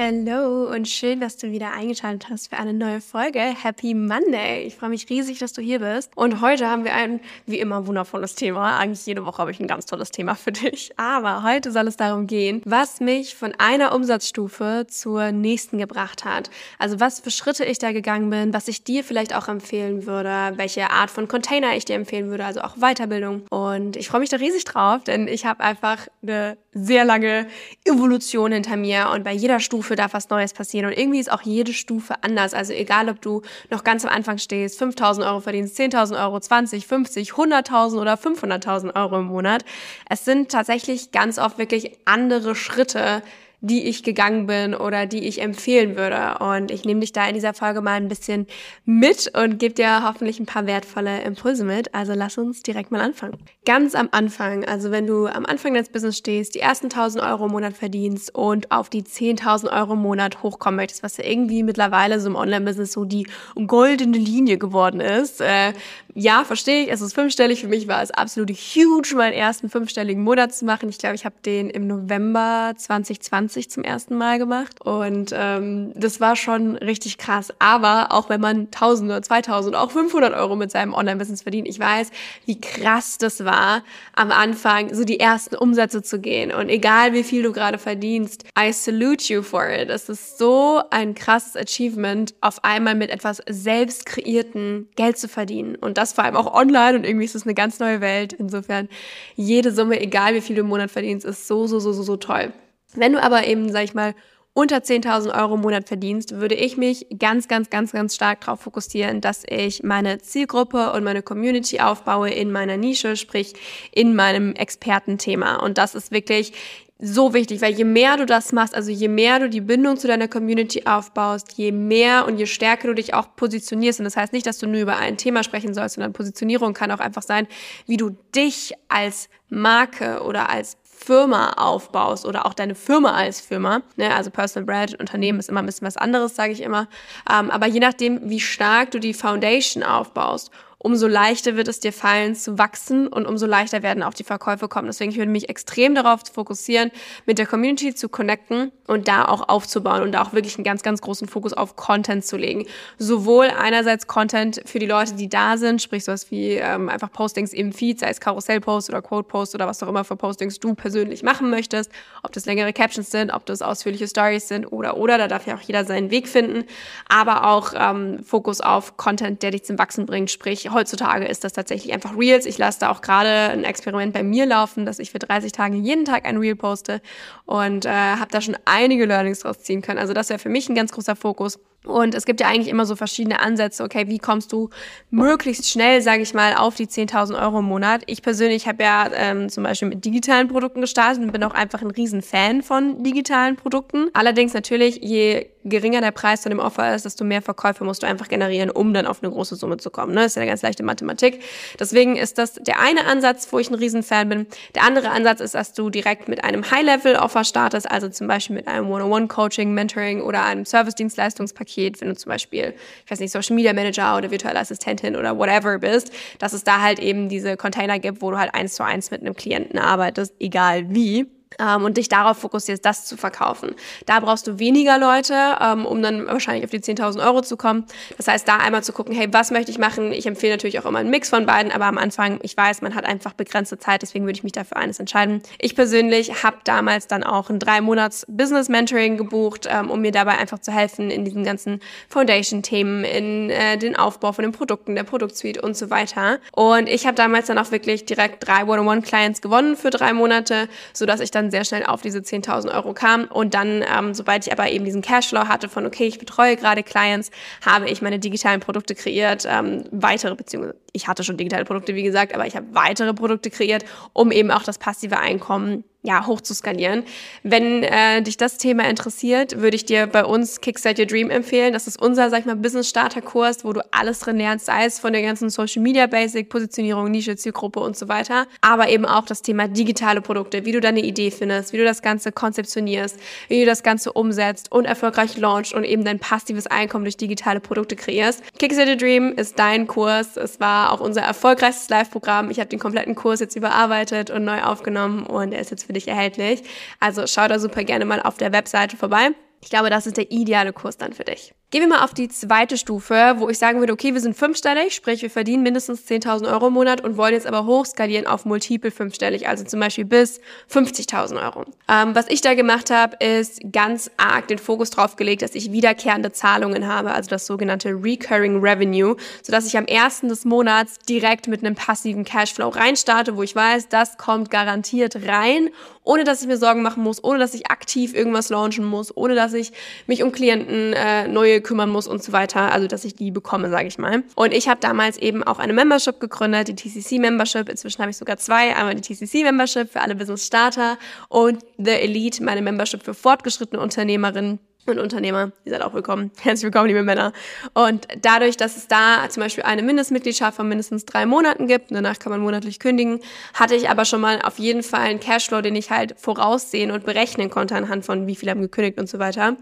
Hallo und schön, dass du wieder eingeschaltet hast für eine neue Folge. Happy Monday! Ich freue mich riesig, dass du hier bist. Und heute haben wir ein, wie immer, wundervolles Thema. Eigentlich jede Woche habe ich ein ganz tolles Thema für dich. Aber heute soll es darum gehen, was mich von einer Umsatzstufe zur nächsten gebracht hat. Also was für Schritte ich da gegangen bin, was ich dir vielleicht auch empfehlen würde, welche Art von Container ich dir empfehlen würde, also auch Weiterbildung. Und ich freue mich da riesig drauf, denn ich habe einfach eine sehr lange Evolution hinter mir und bei jeder Stufe darf was Neues passieren und irgendwie ist auch jede Stufe anders. Also egal, ob du noch ganz am Anfang stehst, 5000 Euro verdienst, 10.000 Euro, 20, 50, 100.000 oder 500.000 Euro im Monat. Es sind tatsächlich ganz oft wirklich andere Schritte, die ich gegangen bin oder die ich empfehlen würde. Und ich nehme dich da in dieser Folge mal ein bisschen mit und gebe dir hoffentlich ein paar wertvolle Impulse mit. Also lass uns direkt mal anfangen. Ganz am Anfang, also wenn du am Anfang deines Business stehst, die ersten 1000 Euro im Monat verdienst und auf die 10.000 Euro im Monat hochkommen möchtest, was ja irgendwie mittlerweile so im Online-Business so die goldene Linie geworden ist. Äh, ja, verstehe ich, es ist fünfstellig. Für mich war es absolut huge, meinen ersten fünfstelligen Monat zu machen. Ich glaube, ich habe den im November 2020 20 zum ersten Mal gemacht und ähm, das war schon richtig krass. Aber auch wenn man 1000 oder 2000 auch 500 Euro mit seinem Online-Business verdient, ich weiß, wie krass das war, am Anfang so die ersten Umsätze zu gehen. Und egal wie viel du gerade verdienst, I salute you for it. Es ist so ein krasses Achievement, auf einmal mit etwas selbst kreierten Geld zu verdienen. Und das vor allem auch online und irgendwie ist es eine ganz neue Welt. Insofern, jede Summe, egal wie viel du im Monat verdienst, ist so, so, so, so, so toll. Wenn du aber eben, sag ich mal, unter 10.000 Euro im Monat verdienst, würde ich mich ganz, ganz, ganz, ganz stark darauf fokussieren, dass ich meine Zielgruppe und meine Community aufbaue in meiner Nische, sprich in meinem Expertenthema. Und das ist wirklich so wichtig, weil je mehr du das machst, also je mehr du die Bindung zu deiner Community aufbaust, je mehr und je stärker du dich auch positionierst, und das heißt nicht, dass du nur über ein Thema sprechen sollst, sondern Positionierung kann auch einfach sein, wie du dich als Marke oder als Firma aufbaust oder auch deine Firma als Firma. Ne? Also Personal Brand, Unternehmen ist immer ein bisschen was anderes, sage ich immer. Ähm, aber je nachdem, wie stark du die Foundation aufbaust umso leichter wird es dir fallen zu wachsen und umso leichter werden auch die Verkäufe kommen. Deswegen ich würde mich extrem darauf fokussieren, mit der Community zu connecten und da auch aufzubauen und da auch wirklich einen ganz, ganz großen Fokus auf Content zu legen. Sowohl einerseits Content für die Leute, die da sind, sprich sowas wie ähm, einfach Postings im Feed, sei es Karussellpost oder Quote-Post oder was auch immer für Postings du persönlich machen möchtest, ob das längere Captions sind, ob das ausführliche Stories sind oder oder, da darf ja auch jeder seinen Weg finden, aber auch ähm, Fokus auf Content, der dich zum Wachsen bringt, sprich heutzutage ist das tatsächlich einfach Reels. Ich lasse da auch gerade ein Experiment bei mir laufen, dass ich für 30 Tage jeden Tag ein Reel poste und äh, habe da schon einige Learnings draus ziehen können. Also das wäre für mich ein ganz großer Fokus. Und es gibt ja eigentlich immer so verschiedene Ansätze. Okay, wie kommst du möglichst schnell, sage ich mal, auf die 10.000 Euro im Monat? Ich persönlich habe ja ähm, zum Beispiel mit digitalen Produkten gestartet und bin auch einfach ein riesen Fan von digitalen Produkten. Allerdings natürlich, je geringer der Preis von dem Offer ist, desto mehr Verkäufe musst du einfach generieren, um dann auf eine große Summe zu kommen. Ne? Das ist ja eine ganz leichte Mathematik. Deswegen ist das der eine Ansatz, wo ich ein Riesenfan bin. Der andere Ansatz ist, dass du direkt mit einem High-Level-Offer startest, also zum Beispiel mit einem One-on-One-Coaching, Mentoring oder einem Service-Dienstleistungspaket, wenn du zum Beispiel, ich weiß nicht, Social Media Manager oder virtuelle Assistentin oder whatever bist, dass es da halt eben diese Container gibt, wo du halt eins zu eins mit einem Klienten arbeitest, egal wie ähm, und dich darauf fokussierst, das zu verkaufen. Da brauchst du weniger Leute, ähm, um dann wahrscheinlich auf die 10.000 Euro zu kommen. Das heißt, da einmal zu gucken, hey, was möchte ich machen? Ich empfehle natürlich auch immer einen Mix von beiden, aber am Anfang, ich weiß, man hat einfach begrenzte Zeit, deswegen würde ich mich dafür eines entscheiden. Ich persönlich habe damals dann auch ein drei Monats Business Mentoring gebucht, ähm, um mir dabei einfach zu helfen in diesen ganzen Foundation-Themen, in äh, den Aufbau von den Produkten, der Produktsuite und so weiter. Und ich habe damals dann auch wirklich direkt drei One-on-One-Clients gewonnen für drei Monate, sodass ich dann dann sehr schnell auf diese 10.000 Euro kam. Und dann, ähm, sobald ich aber eben diesen Cashflow hatte von, okay, ich betreue gerade Clients, habe ich meine digitalen Produkte kreiert, ähm, weitere, beziehungsweise ich hatte schon digitale Produkte, wie gesagt, aber ich habe weitere Produkte kreiert, um eben auch das passive Einkommen ja, hoch zu skalieren. Wenn äh, dich das Thema interessiert, würde ich dir bei uns Kickstart Your Dream empfehlen. Das ist unser, sag ich mal, Business Starter Kurs, wo du alles drin lernst, sei es von der ganzen Social Media Basic, Positionierung, Nische, Zielgruppe und so weiter, aber eben auch das Thema digitale Produkte, wie du deine Idee findest, wie du das Ganze konzeptionierst, wie du das Ganze umsetzt und erfolgreich launchst und eben dein passives Einkommen durch digitale Produkte kreierst. Kickstart Your Dream ist dein Kurs. Es auch unser erfolgreichstes Live-Programm. Ich habe den kompletten Kurs jetzt überarbeitet und neu aufgenommen und er ist jetzt für dich erhältlich. Also schau da super gerne mal auf der Webseite vorbei. Ich glaube, das ist der ideale Kurs dann für dich. Gehen wir mal auf die zweite Stufe, wo ich sagen würde, okay, wir sind fünfstellig, sprich wir verdienen mindestens 10.000 Euro im Monat und wollen jetzt aber hochskalieren auf multiple fünfstellig, also zum Beispiel bis 50.000 Euro. Ähm, was ich da gemacht habe, ist ganz arg den Fokus drauf gelegt, dass ich wiederkehrende Zahlungen habe, also das sogenannte Recurring Revenue, sodass ich am ersten des Monats direkt mit einem passiven Cashflow reinstarte, wo ich weiß, das kommt garantiert rein, ohne dass ich mir Sorgen machen muss, ohne dass ich aktiv irgendwas launchen muss, ohne dass ich mich um Klienten äh, neue kümmern muss und so weiter, also dass ich die bekomme, sage ich mal. Und ich habe damals eben auch eine Membership gegründet, die TCC Membership. Inzwischen habe ich sogar zwei, einmal die TCC Membership für alle Business Starter und The Elite, meine Membership für fortgeschrittene Unternehmerinnen und Unternehmer, ihr seid auch willkommen. Herzlich willkommen, liebe Männer. Und dadurch, dass es da zum Beispiel eine Mindestmitgliedschaft von mindestens drei Monaten gibt, danach kann man monatlich kündigen, hatte ich aber schon mal auf jeden Fall einen Cashflow, den ich halt voraussehen und berechnen konnte anhand von wie viele haben gekündigt und so weiter.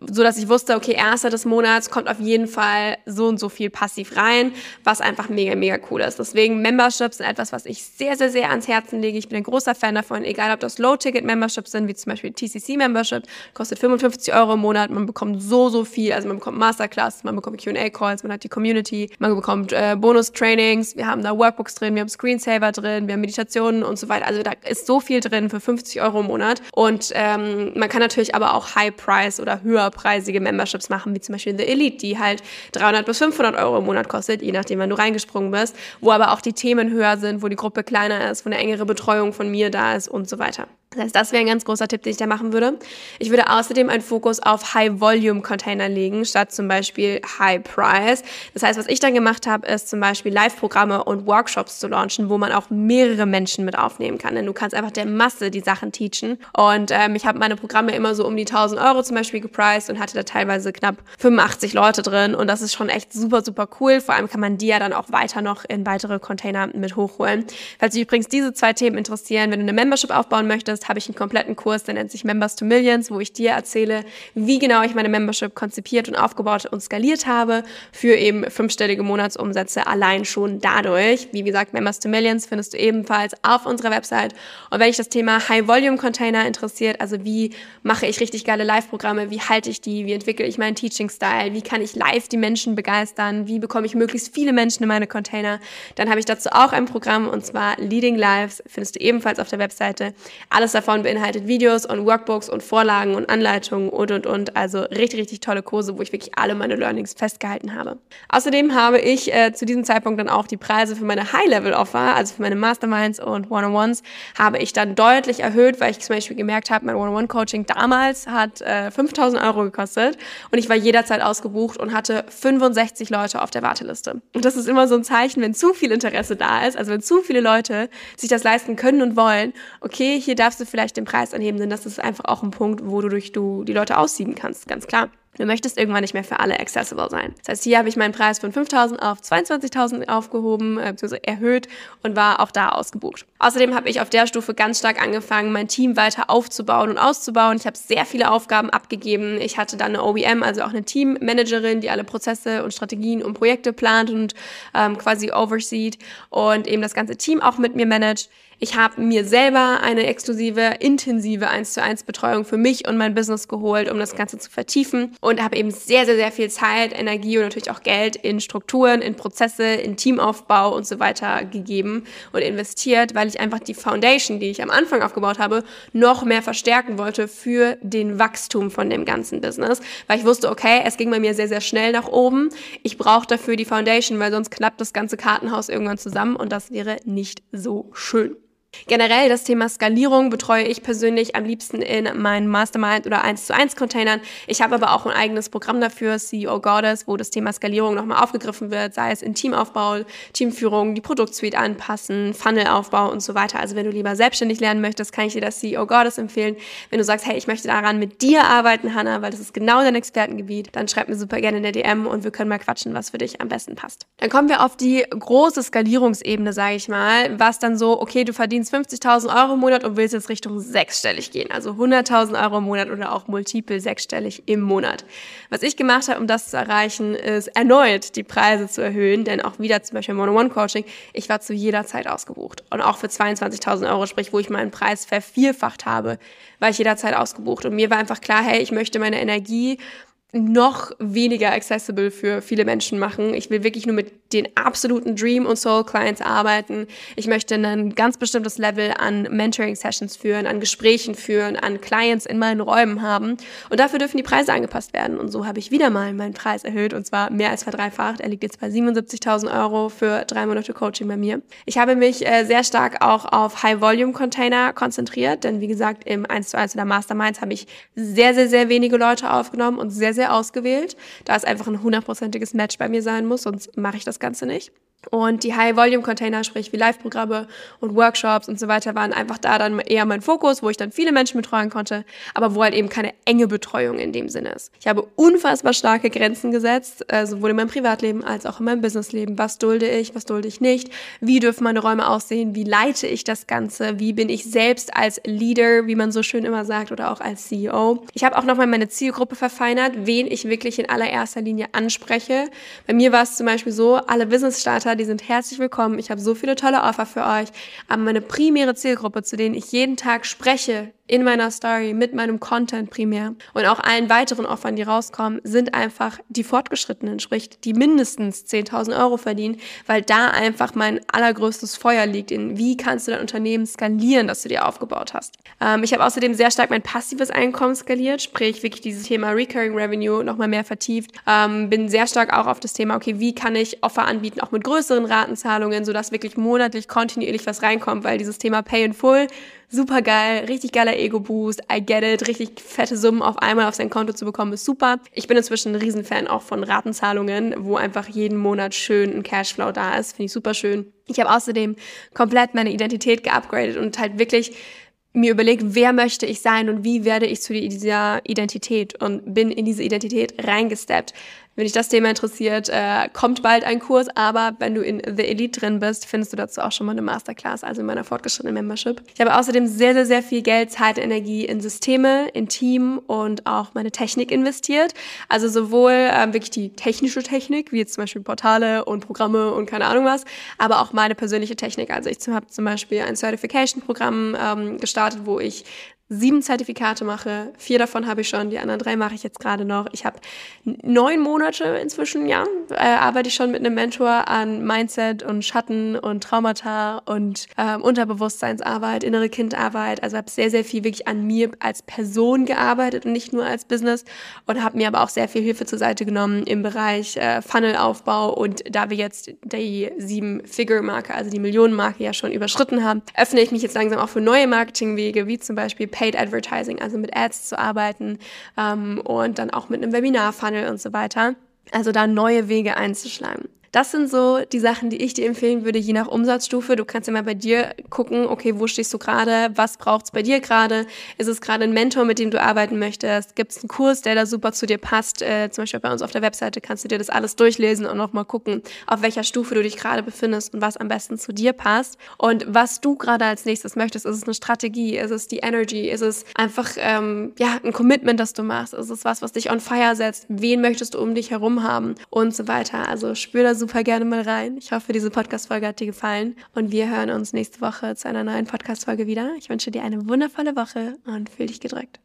So dass ich wusste, okay, erster des Monats kommt auf jeden Fall so und so viel passiv rein, was einfach mega, mega cool ist. Deswegen Memberships sind etwas, was ich sehr, sehr, sehr ans Herzen lege. Ich bin ein großer Fan davon, egal ob das Low-Ticket-Memberships sind, wie zum Beispiel TCC-Membership, kostet 55 Euro im Monat Monat. Man bekommt so, so viel. Also man bekommt Masterclass, man bekommt QA-Calls, man hat die Community, man bekommt äh, Bonus-Trainings, wir haben da Workbooks drin, wir haben Screensaver drin, wir haben Meditationen und so weiter. Also da ist so viel drin für 50 Euro im Monat. Und ähm, man kann natürlich aber auch High-Price oder höherpreisige Memberships machen, wie zum Beispiel The Elite, die halt 300 bis 500 Euro im Monat kostet, je nachdem, wann du reingesprungen bist, wo aber auch die Themen höher sind, wo die Gruppe kleiner ist, wo eine engere Betreuung von mir da ist und so weiter. Das heißt, das wäre ein ganz großer Tipp, den ich da machen würde. Ich würde außerdem einen Fokus auf High-Volume-Container legen, statt zum Beispiel High-Price. Das heißt, was ich dann gemacht habe, ist zum Beispiel Live-Programme und Workshops zu launchen, wo man auch mehrere Menschen mit aufnehmen kann. Denn du kannst einfach der Masse die Sachen teachen. Und ähm, ich habe meine Programme immer so um die 1000 Euro zum Beispiel gepriced und hatte da teilweise knapp 85 Leute drin. Und das ist schon echt super, super cool. Vor allem kann man die ja dann auch weiter noch in weitere Container mit hochholen. Falls dich übrigens diese zwei Themen interessieren, wenn du eine Membership aufbauen möchtest, habe ich einen kompletten Kurs, der nennt sich Members to Millions, wo ich dir erzähle, wie genau ich meine Membership konzipiert und aufgebaut und skaliert habe für eben fünfstellige Monatsumsätze allein schon dadurch. Wie gesagt, Members to Millions findest du ebenfalls auf unserer Website. Und wenn dich das Thema High Volume Container interessiert, also wie mache ich richtig geile Live-Programme, wie halte ich die, wie entwickle ich meinen Teaching-Style, wie kann ich live die Menschen begeistern, wie bekomme ich möglichst viele Menschen in meine Container, dann habe ich dazu auch ein Programm und zwar Leading Lives, findest du ebenfalls auf der Webseite. Alles alles davon beinhaltet Videos und Workbooks und Vorlagen und Anleitungen und, und, und. Also richtig, richtig tolle Kurse, wo ich wirklich alle meine Learnings festgehalten habe. Außerdem habe ich äh, zu diesem Zeitpunkt dann auch die Preise für meine High-Level-Offer, also für meine Masterminds und One-on-Ones, habe ich dann deutlich erhöht, weil ich zum Beispiel gemerkt habe, mein One-on-One-Coaching damals hat äh, 5000 Euro gekostet und ich war jederzeit ausgebucht und hatte 65 Leute auf der Warteliste. Und das ist immer so ein Zeichen, wenn zu viel Interesse da ist, also wenn zu viele Leute sich das leisten können und wollen, okay, hier darfst du vielleicht den Preis anheben, denn das ist einfach auch ein Punkt, wodurch du die Leute aussieben kannst, ganz klar. Du möchtest irgendwann nicht mehr für alle accessible sein. Das heißt, hier habe ich meinen Preis von 5.000 auf 22.000 aufgehoben, äh, bzw. erhöht und war auch da ausgebucht. Außerdem habe ich auf der Stufe ganz stark angefangen, mein Team weiter aufzubauen und auszubauen. Ich habe sehr viele Aufgaben abgegeben. Ich hatte dann eine OBM, also auch eine Teammanagerin, die alle Prozesse und Strategien und Projekte plant und ähm, quasi oversees und eben das ganze Team auch mit mir managt. Ich habe mir selber eine exklusive, intensive 1 zu 1 Betreuung für mich und mein Business geholt, um das Ganze zu vertiefen und habe eben sehr, sehr, sehr viel Zeit, Energie und natürlich auch Geld in Strukturen, in Prozesse, in Teamaufbau und so weiter gegeben und investiert, weil ich einfach die Foundation, die ich am Anfang aufgebaut habe, noch mehr verstärken wollte für den Wachstum von dem ganzen Business, weil ich wusste, okay, es ging bei mir sehr, sehr schnell nach oben. Ich brauche dafür die Foundation, weil sonst klappt das ganze Kartenhaus irgendwann zusammen und das wäre nicht so schön. Generell das Thema Skalierung betreue ich persönlich am liebsten in meinen Mastermind oder 1 zu 1 Containern. Ich habe aber auch ein eigenes Programm dafür, CEO Goddess, wo das Thema Skalierung nochmal aufgegriffen wird, sei es in Teamaufbau, Teamführung, die Produktsuite anpassen, Funnelaufbau und so weiter. Also wenn du lieber selbstständig lernen möchtest, kann ich dir das CEO Goddess empfehlen. Wenn du sagst, hey, ich möchte daran mit dir arbeiten, Hannah, weil das ist genau dein Expertengebiet, dann schreib mir super gerne in der DM und wir können mal quatschen, was für dich am besten passt. Dann kommen wir auf die große Skalierungsebene, sage ich mal, was dann so, okay, du verdienst 50.000 Euro im Monat und willst jetzt Richtung sechsstellig gehen, also 100.000 Euro im Monat oder auch multiple sechsstellig im Monat. Was ich gemacht habe, um das zu erreichen, ist erneut die Preise zu erhöhen, denn auch wieder zum Beispiel One-on-One-Coaching, ich war zu jeder Zeit ausgebucht. Und auch für 22.000 Euro, sprich, wo ich meinen Preis vervierfacht habe, war ich jederzeit ausgebucht. Und mir war einfach klar, hey, ich möchte meine Energie noch weniger accessible für viele Menschen machen. Ich will wirklich nur mit den absoluten Dream- und Soul-Clients arbeiten. Ich möchte ein ganz bestimmtes Level an Mentoring-Sessions führen, an Gesprächen führen, an Clients in meinen Räumen haben. Und dafür dürfen die Preise angepasst werden. Und so habe ich wieder mal meinen Preis erhöht und zwar mehr als verdreifacht. Er liegt jetzt bei 77.000 Euro für drei Monate Coaching bei mir. Ich habe mich äh, sehr stark auch auf High-Volume-Container konzentriert, denn wie gesagt, im 1 zu 1 oder Masterminds habe ich sehr, sehr, sehr wenige Leute aufgenommen und sehr, sehr ausgewählt, da es einfach ein hundertprozentiges Match bei mir sein muss, sonst mache ich das Ganze nicht. Und die High-Volume-Container, sprich wie Live-Programme und Workshops und so weiter, waren einfach da dann eher mein Fokus, wo ich dann viele Menschen betreuen konnte, aber wo halt eben keine enge Betreuung in dem Sinne ist. Ich habe unfassbar starke Grenzen gesetzt, äh, sowohl in meinem Privatleben als auch in meinem Businessleben. Was dulde ich, was dulde ich nicht? Wie dürfen meine Räume aussehen? Wie leite ich das Ganze? Wie bin ich selbst als Leader, wie man so schön immer sagt, oder auch als CEO? Ich habe auch nochmal meine Zielgruppe verfeinert, wen ich wirklich in allererster Linie anspreche. Bei mir war es zum Beispiel so, alle Business-Starter Starter, die sind herzlich willkommen. Ich habe so viele tolle Offer für euch. Aber meine primäre Zielgruppe, zu denen ich jeden Tag spreche, in meiner Story, mit meinem Content primär und auch allen weiteren Offern, die rauskommen, sind einfach die Fortgeschrittenen, sprich, die mindestens 10.000 Euro verdienen, weil da einfach mein allergrößtes Feuer liegt in, wie kannst du dein Unternehmen skalieren, das du dir aufgebaut hast. Ähm, ich habe außerdem sehr stark mein passives Einkommen skaliert, sprich wirklich dieses Thema Recurring Revenue nochmal mehr vertieft. Ähm, bin sehr stark auch auf das Thema, okay, wie kann ich Offer anbieten, auch mit größeren Ratenzahlungen, sodass wirklich monatlich kontinuierlich was reinkommt, weil dieses Thema Pay in Full super geil, richtig geiler Ego-Boost, I get it, richtig fette Summen auf einmal auf sein Konto zu bekommen, ist super. Ich bin inzwischen ein Riesenfan auch von Ratenzahlungen, wo einfach jeden Monat schön ein Cashflow da ist, finde ich super schön. Ich habe außerdem komplett meine Identität geupgradet und halt wirklich mir überlegt, wer möchte ich sein und wie werde ich zu dieser Identität und bin in diese Identität reingesteppt. Wenn dich das Thema interessiert, äh, kommt bald ein Kurs, aber wenn du in The Elite drin bist, findest du dazu auch schon mal eine Masterclass, also in meiner fortgeschrittenen Membership. Ich habe außerdem sehr, sehr, sehr viel Geld, Zeit, Energie in Systeme, in Team und auch meine Technik investiert. Also sowohl ähm, wirklich die technische Technik, wie jetzt zum Beispiel Portale und Programme und keine Ahnung was, aber auch meine persönliche Technik. Also ich habe zum Beispiel ein Certification-Programm ähm, gestartet, wo ich sieben Zertifikate mache. Vier davon habe ich schon, die anderen drei mache ich jetzt gerade noch. Ich habe neun Monate inzwischen, ja, äh, arbeite ich schon mit einem Mentor an Mindset und Schatten und Traumata und äh, Unterbewusstseinsarbeit, innere Kindarbeit. Also habe sehr, sehr viel wirklich an mir als Person gearbeitet und nicht nur als Business und habe mir aber auch sehr viel Hilfe zur Seite genommen im Bereich äh, Funnelaufbau und da wir jetzt die sieben Figure-Marke, also die Millionen-Marke ja schon überschritten haben, öffne ich mich jetzt langsam auch für neue Marketingwege, wie zum Beispiel Paid Advertising, also mit Ads zu arbeiten ähm, und dann auch mit einem Webinar-Funnel und so weiter. Also da neue Wege einzuschlagen. Das sind so die Sachen, die ich dir empfehlen würde, je nach Umsatzstufe. Du kannst ja mal bei dir gucken, okay, wo stehst du gerade? Was braucht's bei dir gerade? Ist es gerade ein Mentor, mit dem du arbeiten möchtest? Gibt es einen Kurs, der da super zu dir passt? Äh, zum Beispiel bei uns auf der Webseite kannst du dir das alles durchlesen und nochmal gucken, auf welcher Stufe du dich gerade befindest und was am besten zu dir passt. Und was du gerade als nächstes möchtest, ist es eine Strategie? Ist es die Energy? Ist es einfach ähm, ja ein Commitment, das du machst? Ist es was, was dich on fire setzt? Wen möchtest du um dich herum haben? Und so weiter. Also spür da super gerne mal rein. Ich hoffe, diese Podcast-Folge hat dir gefallen und wir hören uns nächste Woche zu einer neuen Podcast-Folge wieder. Ich wünsche dir eine wundervolle Woche und fühl dich gedrückt.